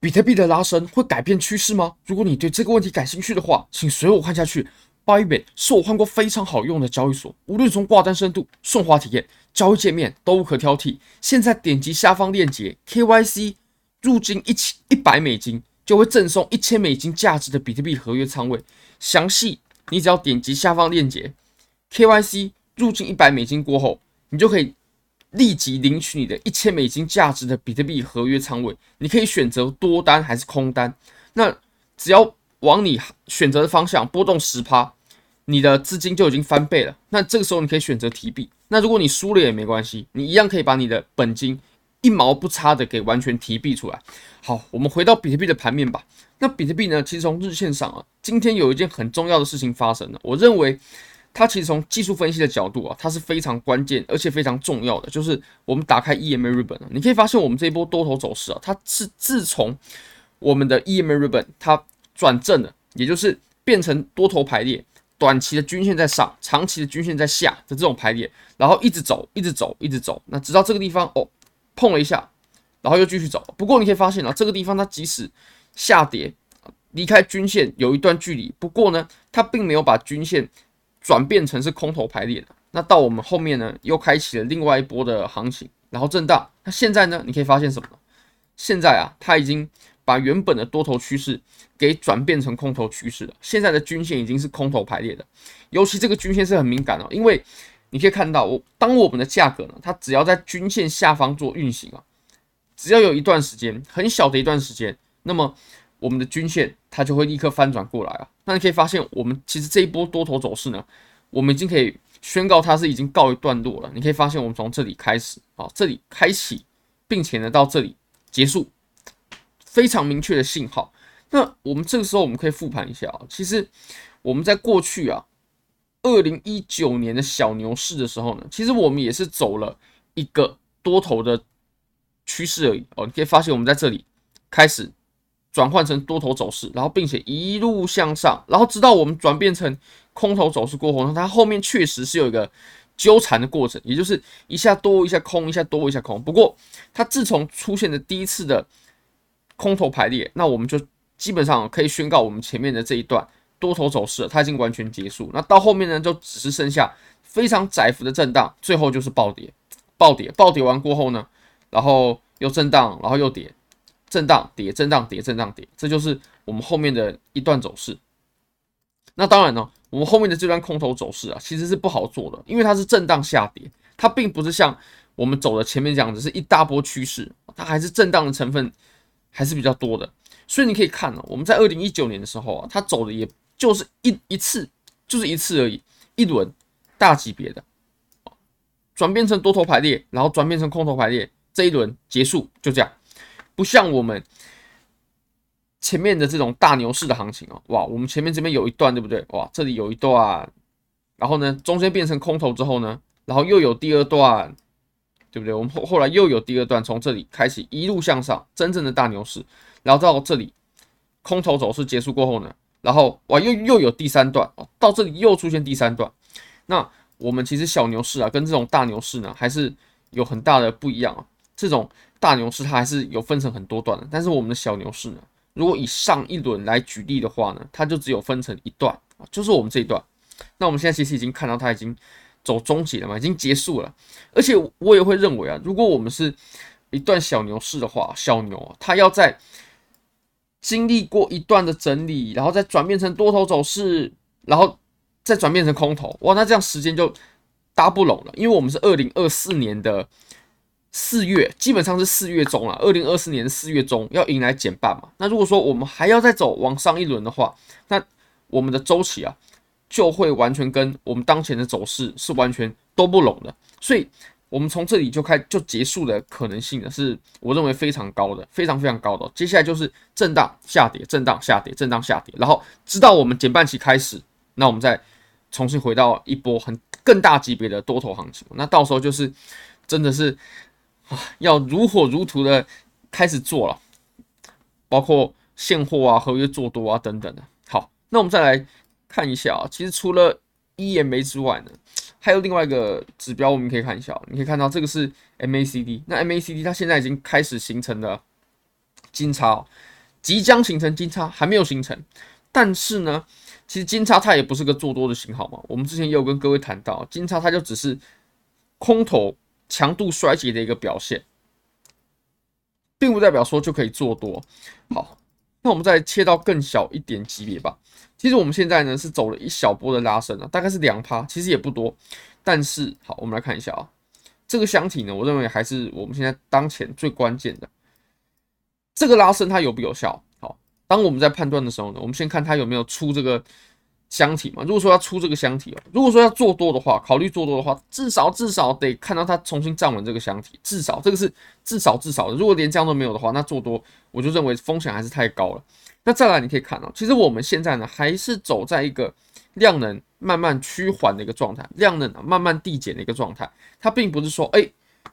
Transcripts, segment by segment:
比特币的拉升会改变趋势吗？如果你对这个问题感兴趣的话，请随我看下去。Bybit 是我换过非常好用的交易所，无论从挂单深度、顺滑体验、交易界面都无可挑剔。现在点击下方链接，KYC 入金一千一百美金就会赠送一千美金价值的比特币合约仓位。详细你只要点击下方链接，KYC 入金一百美金过后，你就可以。立即领取你的一千美金价值的比特币合约仓位，你可以选择多单还是空单。那只要往你选择的方向波动十趴，你的资金就已经翻倍了。那这个时候你可以选择提币。那如果你输了也没关系，你一样可以把你的本金一毛不差的给完全提币出来。好，我们回到比特币的盘面吧。那比特币呢，其实从日线上啊，今天有一件很重要的事情发生了。我认为。它其实从技术分析的角度啊，它是非常关键而且非常重要的。就是我们打开 EMA Ribbon，你可以发现我们这一波多头走势啊，它是自从我们的 EMA Ribbon 它转正了，也就是变成多头排列，短期的均线在上，长期的均线在下的这种排列，然后一直走，一直走，一直走，那直到这个地方哦碰了一下，然后又继续走。不过你可以发现啊，这个地方它即使下跌离开均线有一段距离，不过呢，它并没有把均线。转变成是空头排列的，那到我们后面呢，又开启了另外一波的行情，然后震荡。那现在呢，你可以发现什么呢？现在啊，它已经把原本的多头趋势给转变成空头趋势了。现在的均线已经是空头排列的，尤其这个均线是很敏感的，因为你可以看到，我当我们的价格呢，它只要在均线下方做运行啊，只要有一段时间，很小的一段时间，那么。我们的均线它就会立刻翻转过来啊，那你可以发现，我们其实这一波多头走势呢，我们已经可以宣告它是已经告一段落了。你可以发现，我们从这里开始啊，这里开启，并且呢到这里结束，非常明确的信号。那我们这个时候我们可以复盘一下啊，其实我们在过去啊，二零一九年的小牛市的时候呢，其实我们也是走了一个多头的趋势而已哦。你可以发现，我们在这里开始。转换成多头走势，然后并且一路向上，然后直到我们转变成空头走势过后呢，它后面确实是有一个纠缠的过程，也就是一下多一下空，一下多一下空。不过它自从出现的第一次的空头排列，那我们就基本上可以宣告我们前面的这一段多头走势它已经完全结束。那到后面呢，就只是剩下非常窄幅的震荡，最后就是暴跌，暴跌，暴跌完过后呢，然后又震荡，然后又跌。震荡跌，震荡跌，震荡跌，这就是我们后面的一段走势。那当然呢，我们后面的这段空头走势啊，其实是不好做的，因为它是震荡下跌，它并不是像我们走的前面这样子是一大波趋势，它还是震荡的成分还是比较多的。所以你可以看呢，我们在二零一九年的时候啊，它走的也就是一一次，就是一次而已，一轮大级别的，转变成多头排列，然后转变成空头排列，这一轮结束就这样。不像我们前面的这种大牛市的行情哦，哇，我们前面这边有一段，对不对？哇，这里有一段，然后呢，中间变成空头之后呢，然后又有第二段，对不对？我们后后来又有第二段，从这里开始一路向上，真正的大牛市，然后到这里空头走势结束过后呢，然后哇，又又有第三段，到这里又出现第三段。那我们其实小牛市啊，跟这种大牛市呢，还是有很大的不一样啊，这种。大牛市它还是有分成很多段的，但是我们的小牛市呢，如果以上一轮来举例的话呢，它就只有分成一段啊，就是我们这一段。那我们现在其实已经看到它已经走终结了嘛，已经结束了。而且我也会认为啊，如果我们是一段小牛市的话，小牛，它要在经历过一段的整理，然后再转变成多头走势，然后再转变成空头，哇，那这样时间就搭不拢了，因为我们是二零二四年的。四月基本上是四月中了，二零二四年四月中要迎来减半嘛。那如果说我们还要再走往上一轮的话，那我们的周期啊就会完全跟我们当前的走势是完全都不拢的。所以，我们从这里就开就结束的可能性呢，是我认为非常高的，非常非常高的。接下来就是震荡下跌，震荡下跌，震荡下跌，然后直到我们减半期开始，那我们再重新回到一波很更大级别的多头行情。那到时候就是真的是。要如火如荼的开始做了，包括现货啊、合约做多啊等等的。好，那我们再来看一下啊，其实除了 EMA 之外呢，还有另外一个指标，我们可以看一下。你可以看到这个是 MACD，那 MACD 它现在已经开始形成了金叉哦，即将形成金叉，还没有形成。但是呢，其实金叉它也不是个做多的信号嘛。我们之前也有跟各位谈到，金叉它就只是空头强度衰竭的一个表现，并不代表说就可以做多。好，那我们再切到更小一点级别吧。其实我们现在呢是走了一小波的拉升啊，大概是两趴，其实也不多。但是好，我们来看一下啊，这个箱体呢，我认为还是我们现在当前最关键的。这个拉升它有不有效？好当我们在判断的时候呢，我们先看它有没有出这个箱体嘛。如果说要出这个箱体哦，如果说要做多的话，考虑做多的话，至少至少得看到它重新站稳这个箱体，至少这个是至少至少的。如果连这样都没有的话，那做多我就认为风险还是太高了。那再来你可以看到，其实我们现在呢还是走在一个量能慢慢趋缓的一个状态，量能啊慢慢递减的一个状态。它并不是说，哎，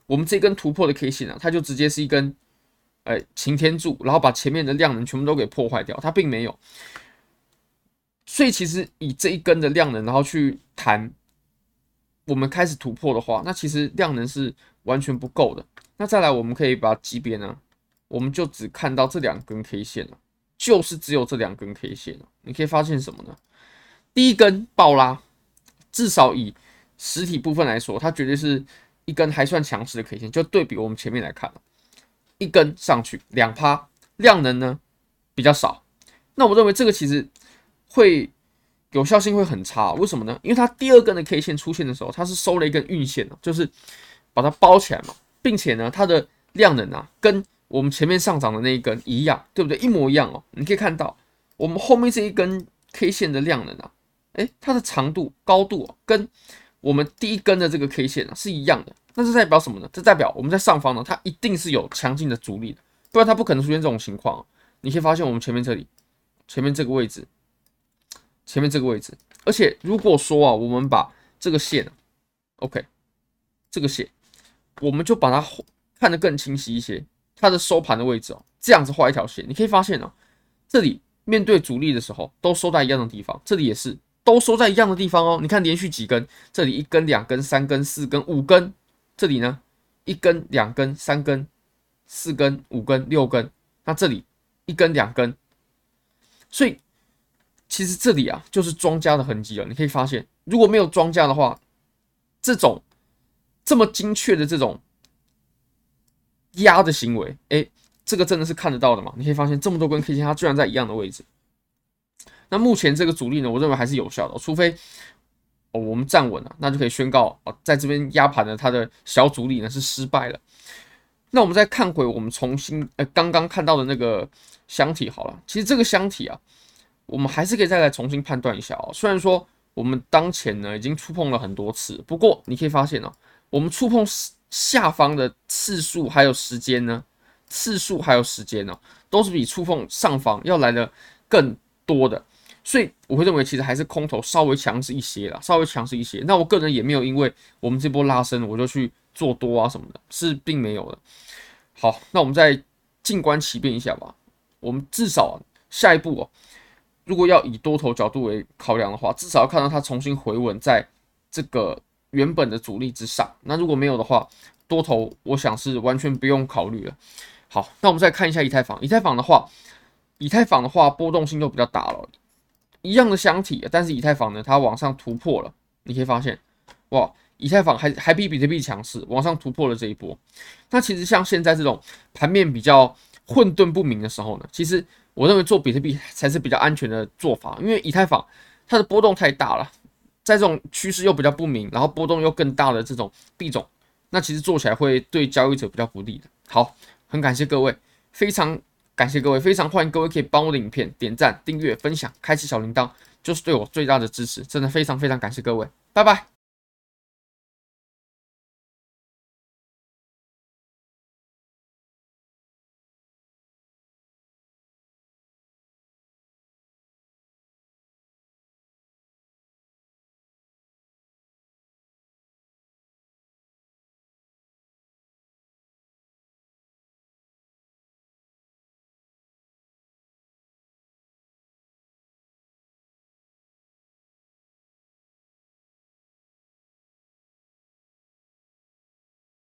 我们这根突破的 K 线啊，它就直接是一根。哎，擎天柱，然后把前面的量能全部都给破坏掉，它并没有。所以其实以这一根的量能，然后去谈我们开始突破的话，那其实量能是完全不够的。那再来，我们可以把级别呢，我们就只看到这两根 K 线了，就是只有这两根 K 线了。你可以发现什么呢？第一根爆拉，至少以实体部分来说，它绝对是一根还算强势的 K 线，就对比我们前面来看。一根上去两趴，量能呢比较少，那我认为这个其实会有效性会很差，为什么呢？因为它第二根的 K 线出现的时候，它是收了一根运线，就是把它包起来嘛，并且呢，它的量能啊跟我们前面上涨的那一根一样，对不对？一模一样哦。你可以看到我们后面这一根 K 线的量能啊，诶，它的长度高度啊，跟我们第一根的这个 K 线啊是一样的。那这代表什么呢？这代表我们在上方呢，它一定是有强劲的阻力的，不然它不可能出现这种情况。你可以发现我们前面这里，前面这个位置，前面这个位置，而且如果说啊，我们把这个线，OK，这个线，我们就把它看得更清晰一些，它的收盘的位置哦，这样子画一条线，你可以发现哦，这里面对主力的时候都收在一样的地方，这里也是都收在一样的地方哦。你看连续几根，这里一根、两根、三根、四根、五根。这里呢，一根、两根、三根、四根、五根、六根，那这里一根、两根，所以其实这里啊就是庄家的痕迹了。你可以发现，如果没有庄家的话，这种这么精确的这种压的行为，哎，这个真的是看得到的嘛？你可以发现这么多根 K 线，它居然在一样的位置。那目前这个阻力呢，我认为还是有效的，除非。哦，我们站稳了，那就可以宣告哦，在这边压盘的它的小阻力呢是失败了。那我们再看回我们重新呃刚刚看到的那个箱体好了，其实这个箱体啊，我们还是可以再来重新判断一下哦。虽然说我们当前呢已经触碰了很多次，不过你可以发现哦，我们触碰下方的次数还有时间呢，次数还有时间呢，都是比触碰上方要来的更多的。所以我会认为，其实还是空头稍微强势一些啦，稍微强势一些。那我个人也没有因为我们这波拉升，我就去做多啊什么的，是并没有的。好，那我们再静观其变一下吧。我们至少下一步哦，如果要以多头角度为考量的话，至少要看到它重新回稳在这个原本的阻力之上。那如果没有的话，多头我想是完全不用考虑了。好，那我们再看一下以太坊。以太坊的话，以太坊的话波动性就比较大了。一样的箱体，但是以太坊呢，它往上突破了。你可以发现，哇，以太坊还还比比特币强势，往上突破了这一波。那其实像现在这种盘面比较混沌不明的时候呢，其实我认为做比特币才是比较安全的做法，因为以太坊它的波动太大了，在这种趋势又比较不明，然后波动又更大的这种币种，那其实做起来会对交易者比较不利的。好，很感谢各位，非常。感谢各位，非常欢迎各位可以帮我的影片点赞、订阅、分享、开启小铃铛，就是对我最大的支持。真的非常非常感谢各位，拜拜。